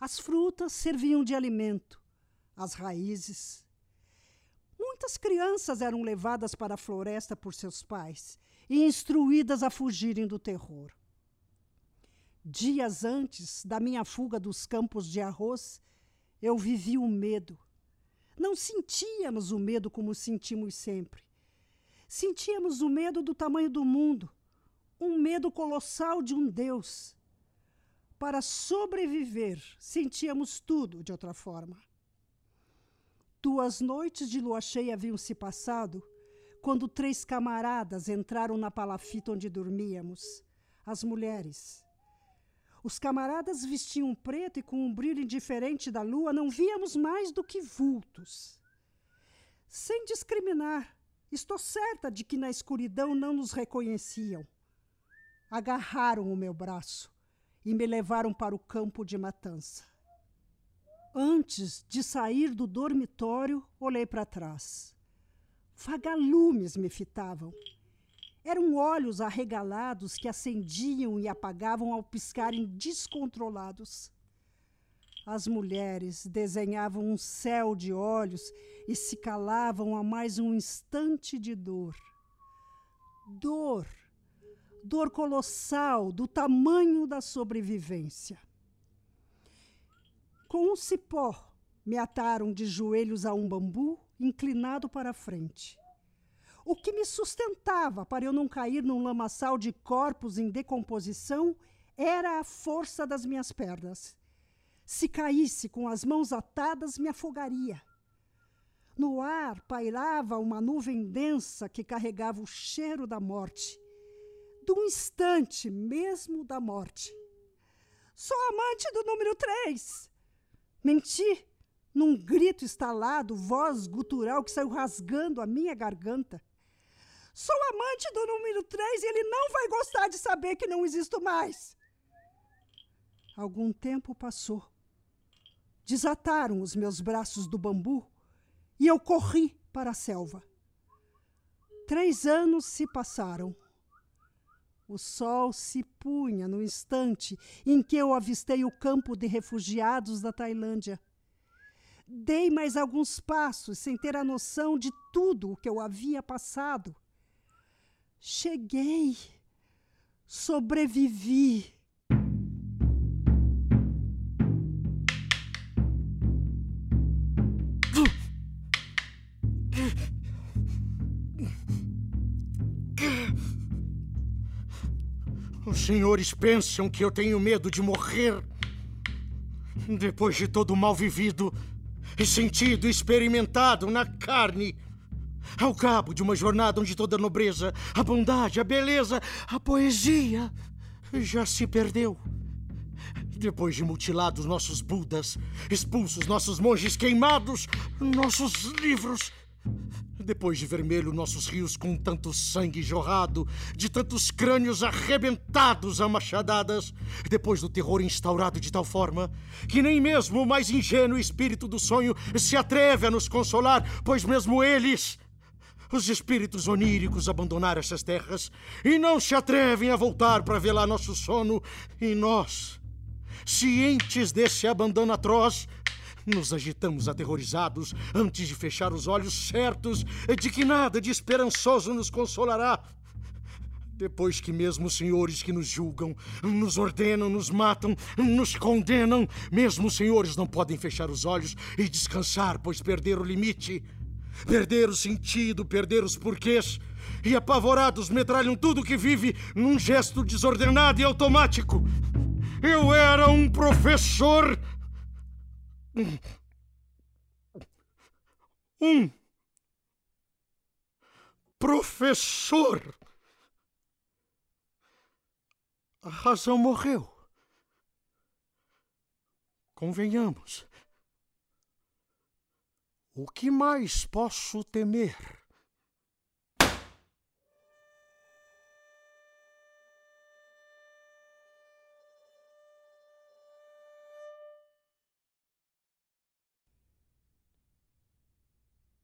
As frutas serviam de alimento, as raízes. Muitas crianças eram levadas para a floresta por seus pais e instruídas a fugirem do terror. Dias antes da minha fuga dos campos de arroz, eu vivi o medo. Não sentíamos o medo como sentimos sempre. Sentíamos o medo do tamanho do mundo, um medo colossal de um Deus para sobreviver, sentíamos tudo de outra forma. Duas noites de lua cheia haviam se passado quando três camaradas entraram na palafita onde dormíamos, as mulheres. Os camaradas vestiam preto e com um brilho indiferente da lua não víamos mais do que vultos. Sem discriminar, estou certa de que na escuridão não nos reconheciam. Agarraram o meu braço e me levaram para o campo de matança. Antes de sair do dormitório, olhei para trás. Vagalumes me fitavam. Eram olhos arregalados que acendiam e apagavam ao piscarem descontrolados. As mulheres desenhavam um céu de olhos e se calavam a mais um instante de dor. Dor, dor colossal do tamanho da sobrevivência. Com um cipó, me ataram de joelhos a um bambu inclinado para a frente. O que me sustentava para eu não cair num lamaçal de corpos em decomposição era a força das minhas pernas. Se caísse com as mãos atadas, me afogaria. No ar pairava uma nuvem densa que carregava o cheiro da morte. Do instante mesmo da morte. Sou amante do número três. Menti num grito estalado, voz gutural que saiu rasgando a minha garganta. Sou amante do número três e ele não vai gostar de saber que não existo mais. Algum tempo passou desataram os meus braços do bambu e eu corri para a selva. Três anos se passaram. O sol se punha no instante em que eu avistei o campo de refugiados da Tailândia. Dei mais alguns passos sem ter a noção de tudo o que eu havia passado. Cheguei. Sobrevivi. Senhores pensam que eu tenho medo de morrer? Depois de todo o mal vivido, e sentido e experimentado na carne, ao cabo de uma jornada onde toda a nobreza, a bondade, a beleza, a poesia já se perdeu. Depois de mutilados nossos Budas, expulsos nossos monges queimados, nossos livros, depois de vermelho nossos rios com tanto sangue jorrado, de tantos crânios arrebentados a machadadas, depois do terror instaurado de tal forma que nem mesmo o mais ingênuo espírito do sonho se atreve a nos consolar, pois mesmo eles, os espíritos oníricos, abandonaram essas terras e não se atrevem a voltar para velar nosso sono, e nós, cientes desse abandono atroz, nos agitamos aterrorizados antes de fechar os olhos, certos de que nada de esperançoso nos consolará. Depois que mesmo os senhores que nos julgam, nos ordenam, nos matam, nos condenam, mesmo os senhores não podem fechar os olhos e descansar, pois perder o limite, perder o sentido, perder os porquês, e apavorados metralham tudo que vive num gesto desordenado e automático. Eu era um professor um professor. A razão morreu. Convenhamos. O que mais posso temer?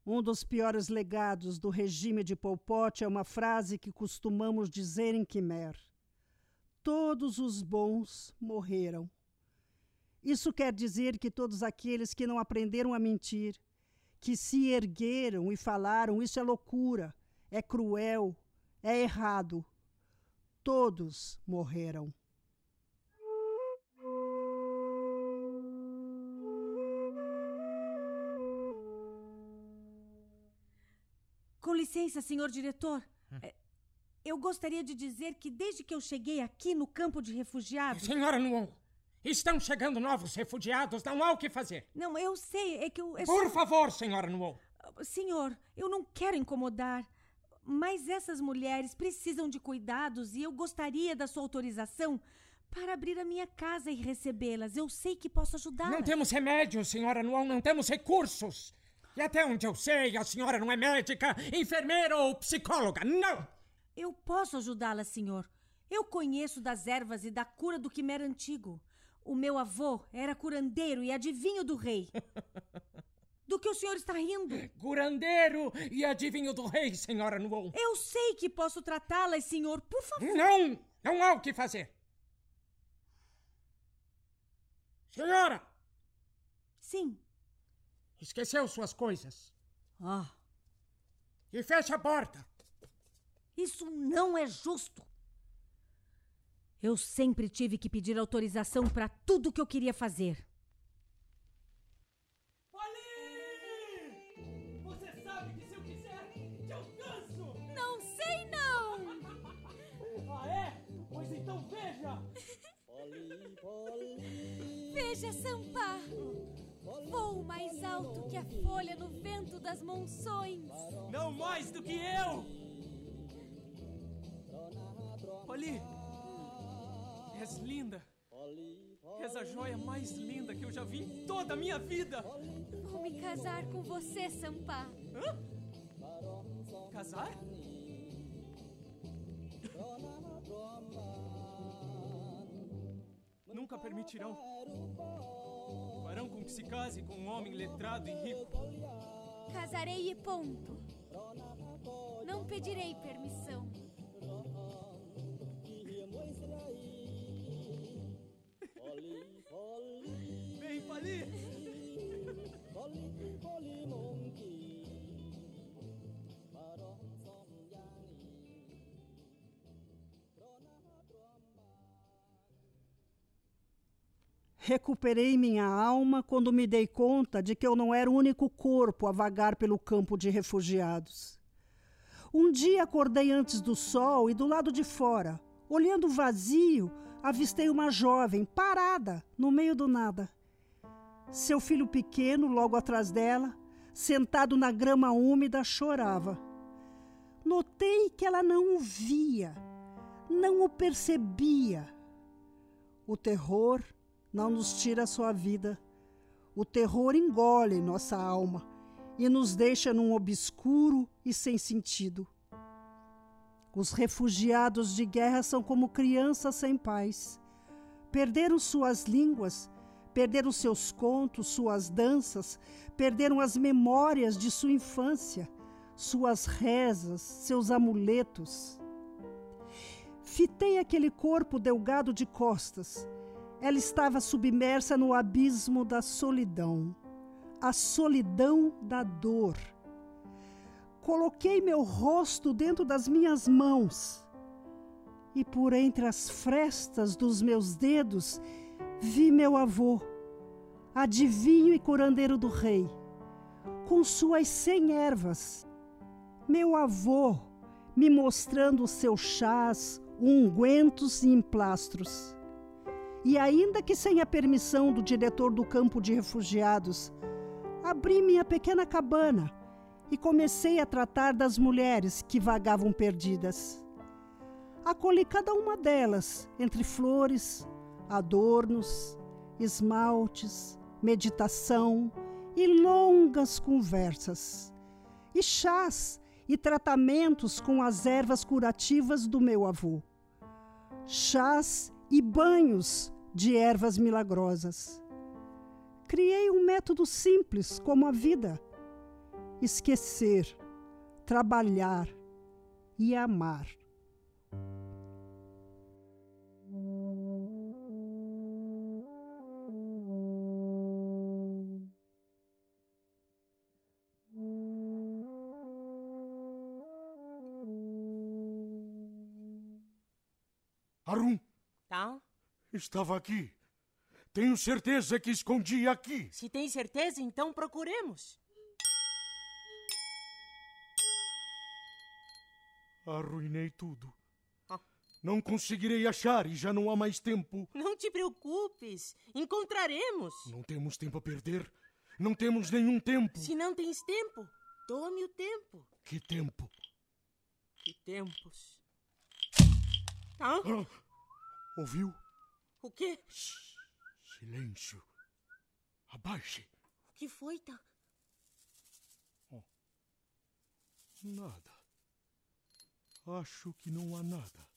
Um dos piores legados do regime de Pol Pot é uma frase que costumamos dizer em Khmer: Todos os bons morreram. Isso quer dizer que todos aqueles que não aprenderam a mentir, que se ergueram e falaram isso é loucura, é cruel, é errado, todos morreram. Licença, senhor diretor. Hum. É, eu gostaria de dizer que desde que eu cheguei aqui no campo de refugiados. Senhora Nuon, estão chegando novos refugiados, não há o que fazer. Não, eu sei, é que eu. É Por só... favor, senhora Nuon. Senhor, eu não quero incomodar. Mas essas mulheres precisam de cuidados e eu gostaria da sua autorização para abrir a minha casa e recebê-las. Eu sei que posso ajudar. Não temos remédios, senhora Nuon, não temos recursos. E até onde eu sei, a senhora não é médica, enfermeira ou psicóloga, não! Eu posso ajudá-la, senhor. Eu conheço das ervas e da cura do Quimer antigo. O meu avô era curandeiro e adivinho do rei. [LAUGHS] Do que o senhor está rindo? Curandeiro e adivinho do rei, senhora Nuon. Eu sei que posso tratá-las, senhor. Por favor. Não! Não há o que fazer. Senhora! Sim. Esqueceu suas coisas. Ah. E fecha a porta. Isso não é justo. Eu sempre tive que pedir autorização para tudo que eu queria fazer. Você sabe que se eu quiser, te alcanço! Não sei não! ah, é? Pois então veja! [LAUGHS] Veja, Sampá! Alto que a folha no vento das monções! Não mais do que eu! Polly! És linda! És a joia mais linda que eu já vi em toda a minha vida! Vou me casar com você, Sampá! Hã? Casar? Nunca permitirão. Farão com que se case com um homem letrado e rico. Casarei e ponto. Não pedirei permissão. Vem, Pali! [LAUGHS] Recuperei minha alma quando me dei conta de que eu não era o único corpo a vagar pelo campo de refugiados. Um dia acordei antes do sol e do lado de fora, olhando vazio, avistei uma jovem parada no meio do nada. Seu filho pequeno, logo atrás dela, sentado na grama úmida, chorava. Notei que ela não o via, não o percebia. O terror não nos tira sua vida. O terror engole nossa alma e nos deixa num obscuro e sem sentido. Os refugiados de guerra são como crianças sem pais. Perderam suas línguas, perderam seus contos, suas danças, perderam as memórias de sua infância, suas rezas, seus amuletos. Fitei aquele corpo delgado de costas. Ela estava submersa no abismo da solidão, a solidão da dor. Coloquei meu rosto dentro das minhas mãos e por entre as frestas dos meus dedos vi meu avô, adivinho e curandeiro do rei, com suas cem ervas. Meu avô me mostrando os seus chás, ungüentos e emplastros. E ainda que sem a permissão do diretor do campo de refugiados, abri minha pequena cabana e comecei a tratar das mulheres que vagavam perdidas. Acolhi cada uma delas entre flores, adornos, esmaltes, meditação e longas conversas, e chás e tratamentos com as ervas curativas do meu avô. Chás e banhos de ervas milagrosas. Criei um método simples como a vida: esquecer, trabalhar e amar. Estava aqui. Tenho certeza que escondi aqui. Se tem certeza, então procuremos. Arruinei tudo. Ah. Não conseguirei achar e já não há mais tempo. Não te preocupes. Encontraremos. Não temos tempo a perder. Não temos nenhum tempo. Se não tens tempo, tome o tempo. Que tempo? Que tempos? Hã? Ah, ouviu? O quê? Shhh, silêncio. Abaixe. O que foi, tá? Oh. Nada. Acho que não há nada.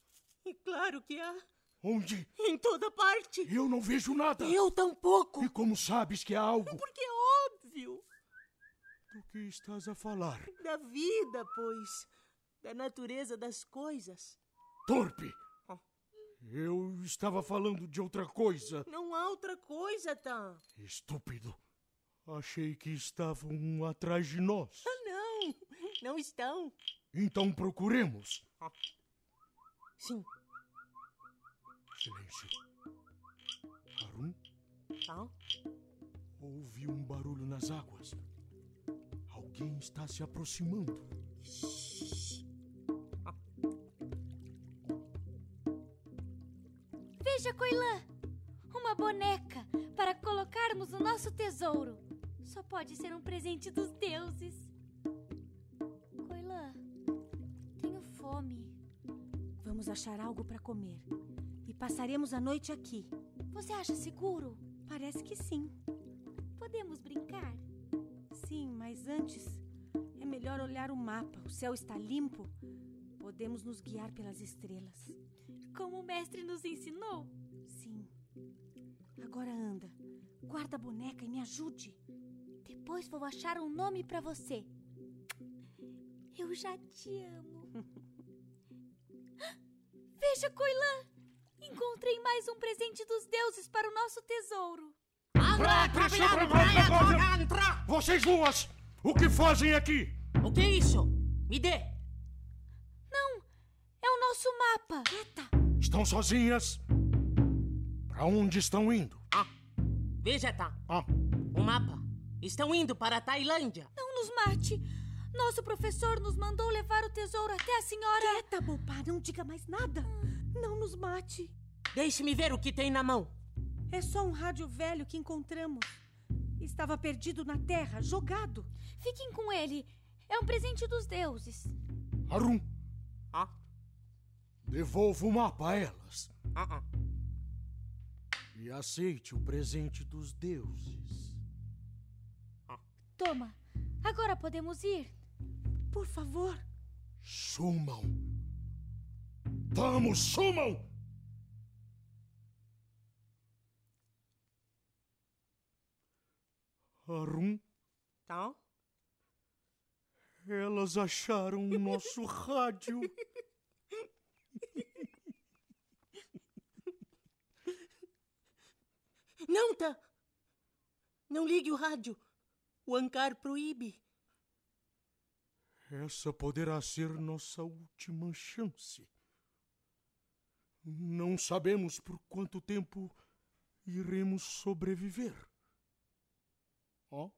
E claro que há. Onde? Em toda parte. Eu não vejo nada. Eu tampouco. E como sabes que há algo? [LAUGHS] Porque é óbvio. Do que estás a falar? Da vida, pois. Da natureza das coisas. Torpe! Eu estava falando de outra coisa. Não há outra coisa, Tan. Estúpido. Achei que estavam atrás de nós. Ah, não! Não estão. Então procuremos. Sim. Silêncio. Harun? Tá? Houve um barulho nas águas. Alguém está se aproximando. Veja, Coilã! Uma boneca para colocarmos o nosso tesouro. Só pode ser um presente dos deuses. Coilã, tenho fome. Vamos achar algo para comer. E passaremos a noite aqui. Você acha seguro? Parece que sim. Podemos brincar? Sim, mas antes é melhor olhar o mapa. O céu está limpo. Podemos nos guiar pelas estrelas. Como o mestre nos ensinou? Sim. Agora anda. Guarda a boneca e me ajude. Depois vou achar um nome para você. Eu já te amo. [LAUGHS] Veja, Coilã! Encontrei mais um presente dos deuses para o nosso tesouro. Vocês duas! O que fazem aqui? O que é isso? Me dê! Não! É o nosso mapa! Quieta! Estão sozinhas? Para onde estão indo? Ah! Veja, tá! Ah! O mapa! Estão indo para a Tailândia! Não nos mate! Nosso professor nos mandou levar o tesouro até a senhora. Quieta, Bopá, não diga mais nada. Não nos mate. Deixe-me ver o que tem na mão. É só um rádio velho que encontramos. Estava perdido na terra, jogado. Fiquem com ele. É um presente dos deuses. Harun! Devolva o mapa a elas. Ah, ah. E aceite o presente dos deuses. Ah. Toma. Agora podemos ir. Por favor. Sumam. Vamos, sumam! Harun? Tá? Elas acharam o nosso rádio. [LAUGHS] Não, tá? Não ligue o rádio. O Ancar proíbe. Essa poderá ser nossa última chance. Não sabemos por quanto tempo iremos sobreviver. Ó. Oh.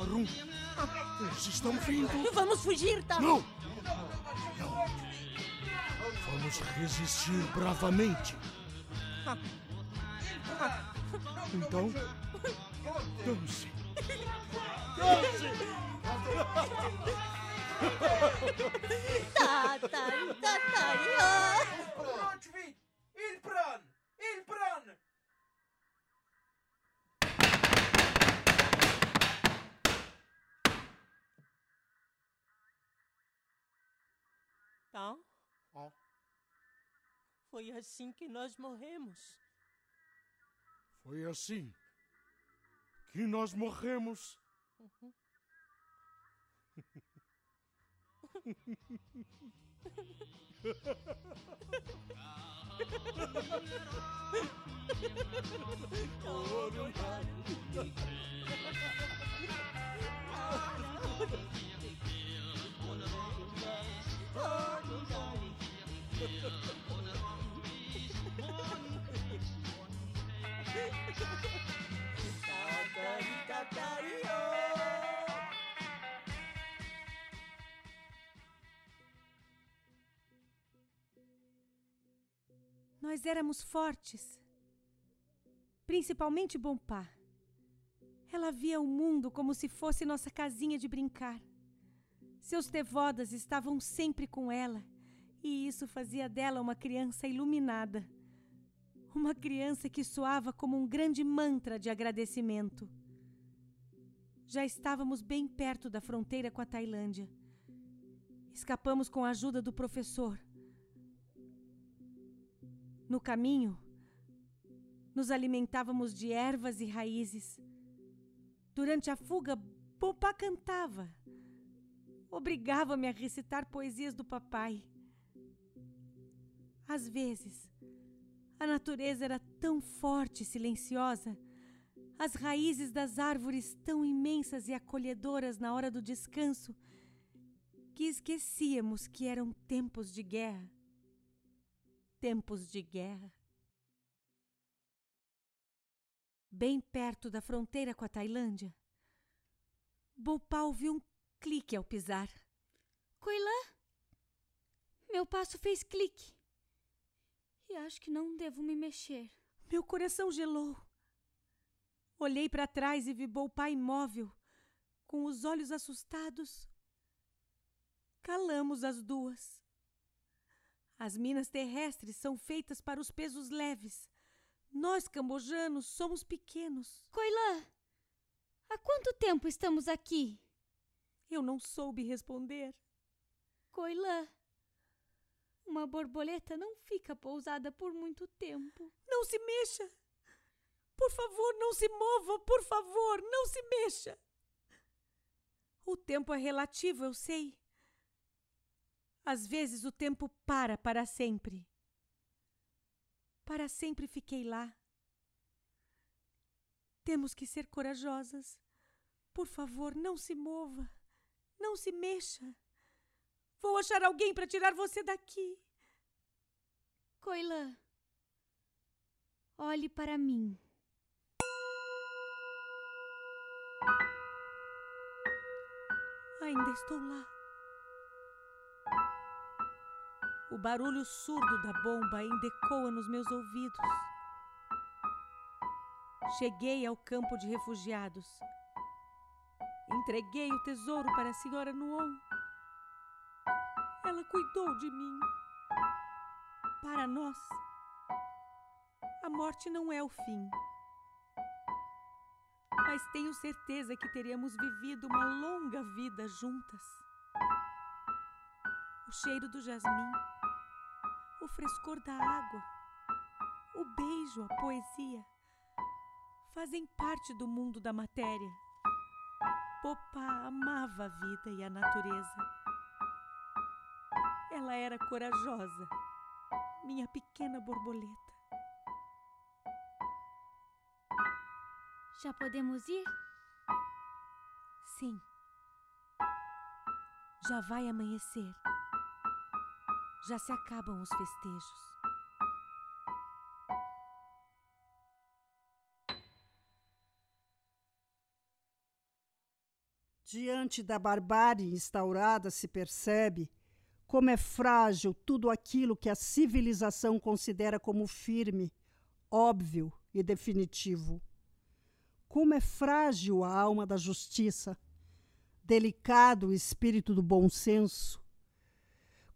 Harun, eles estão vindo. Vamos fugir, tá? Não! Não. Vamos resistir bravamente. Então, [LAUGHS] dance. Foi assim que nós morremos. Foi assim que nós morremos. Uhum. [LAUGHS] Nós éramos fortes, principalmente Bompá. Ela via o mundo como se fosse nossa casinha de brincar. Seus devodas estavam sempre com ela, e isso fazia dela uma criança iluminada. Uma criança que soava como um grande mantra de agradecimento. Já estávamos bem perto da fronteira com a Tailândia. Escapamos com a ajuda do professor. No caminho, nos alimentávamos de ervas e raízes. Durante a fuga, Popá cantava. Obrigava-me a recitar poesias do papai. Às vezes, a natureza era tão forte e silenciosa, as raízes das árvores tão imensas e acolhedoras na hora do descanso, que esquecíamos que eram tempos de guerra. Tempos de guerra. Bem perto da fronteira com a Tailândia, Bhopal viu um clique ao pisar. Coilã, meu passo fez clique. E acho que não devo me mexer. Meu coração gelou. Olhei para trás e vi Bhopal imóvel, com os olhos assustados. Calamos as duas. As minas terrestres são feitas para os pesos leves. Nós, cambojanos, somos pequenos. Coilã, há quanto tempo estamos aqui? Eu não soube responder. Coilã, uma borboleta não fica pousada por muito tempo. Não se mexa! Por favor, não se mova! Por favor, não se mexa! O tempo é relativo, eu sei. Às vezes o tempo para para sempre. Para sempre fiquei lá. Temos que ser corajosas. Por favor, não se mova. Não se mexa. Vou achar alguém para tirar você daqui. Coilã, olhe para mim. Ainda estou lá. O barulho surdo da bomba ainda ecoa nos meus ouvidos. Cheguei ao campo de refugiados. Entreguei o tesouro para a senhora Nuon. Ela cuidou de mim. Para nós, a morte não é o fim. Mas tenho certeza que teríamos vivido uma longa vida juntas. O cheiro do jasmim, o frescor da água, o beijo, a poesia fazem parte do mundo da matéria. Popá amava a vida e a natureza. Ela era corajosa, minha pequena borboleta. Já podemos ir? Sim. Já vai amanhecer. Já se acabam os festejos. Diante da barbárie instaurada se percebe como é frágil tudo aquilo que a civilização considera como firme, óbvio e definitivo. Como é frágil a alma da justiça, delicado o espírito do bom senso.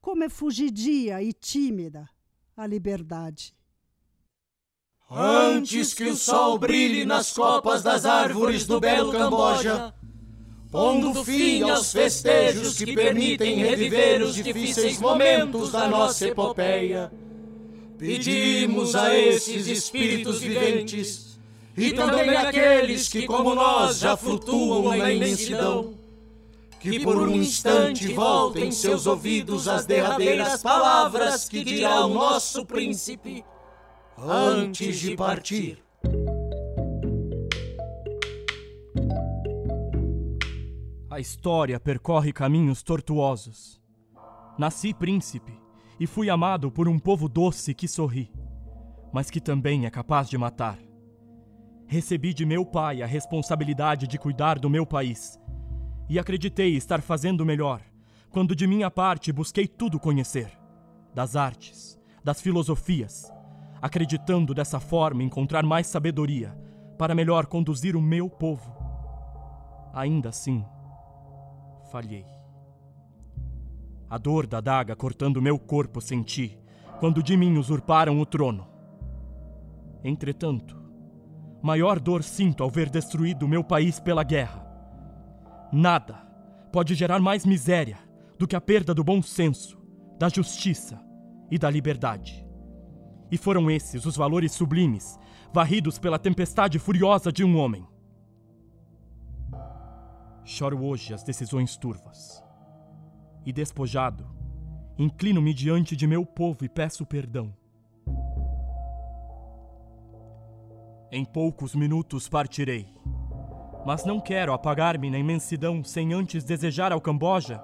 Como é fugidia e tímida a liberdade. Antes que o sol brilhe nas copas das árvores do belo Camboja, pondo fim aos festejos que permitem reviver os difíceis momentos da nossa epopeia. Pedimos a esses espíritos viventes e também àqueles que, como nós, já flutuam na imensidão, que por um instante voltem seus ouvidos às derradeiras palavras que dirá o nosso príncipe antes de partir. A história percorre caminhos tortuosos. Nasci príncipe e fui amado por um povo doce que sorri, mas que também é capaz de matar. Recebi de meu pai a responsabilidade de cuidar do meu país e acreditei estar fazendo melhor quando de minha parte busquei tudo conhecer: das artes, das filosofias, acreditando dessa forma encontrar mais sabedoria para melhor conduzir o meu povo. Ainda assim, falhei. A dor da daga cortando meu corpo senti quando de mim usurparam o trono. Entretanto, maior dor sinto ao ver destruído meu país pela guerra. Nada pode gerar mais miséria do que a perda do bom senso, da justiça e da liberdade. E foram esses os valores sublimes, varridos pela tempestade furiosa de um homem. Choro hoje as decisões turvas. E despojado, inclino-me diante de meu povo e peço perdão. Em poucos minutos partirei, mas não quero apagar-me na imensidão sem antes desejar ao Camboja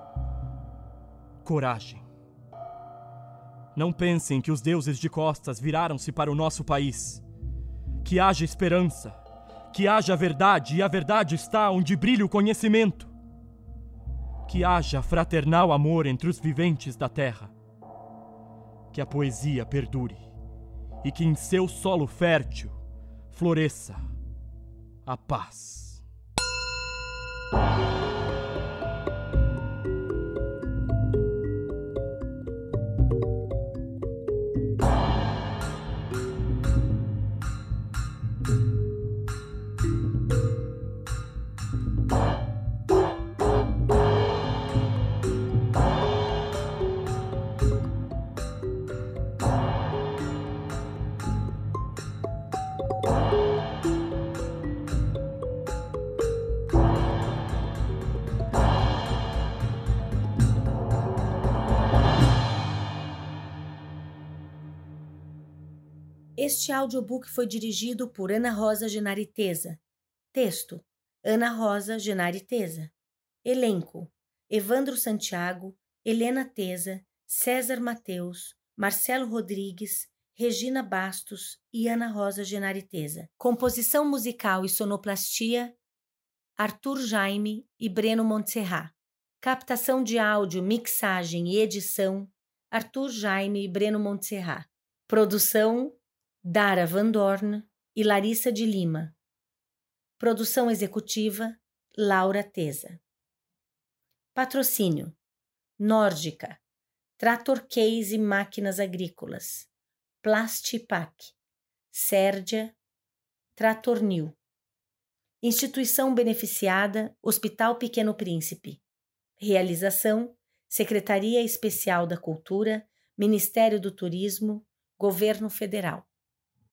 coragem. Não pensem que os deuses de costas viraram-se para o nosso país. Que haja esperança, que haja verdade, e a verdade está onde brilha o conhecimento. Que haja fraternal amor entre os viventes da terra. Que a poesia perdure e que em seu solo fértil floresça a paz. Audiobook foi dirigido por Ana Rosa Genariteza. Texto: Ana Rosa Genariteza. Elenco: Evandro Santiago, Helena Teza, César Mateus, Marcelo Rodrigues, Regina Bastos e Ana Rosa Genariteza. Composição musical e sonoplastia: Arthur Jaime e Breno Montserrat. Captação de áudio, mixagem e edição: Arthur Jaime e Breno Montserrat. Produção: Dara Van Dorn e Larissa de Lima. Produção executiva Laura Teza. Patrocínio: Nórdica, Trator Case Máquinas Agrícolas, Plastipac, Sérdia, Trator New. Instituição beneficiada Hospital Pequeno Príncipe. Realização: Secretaria Especial da Cultura, Ministério do Turismo, Governo Federal.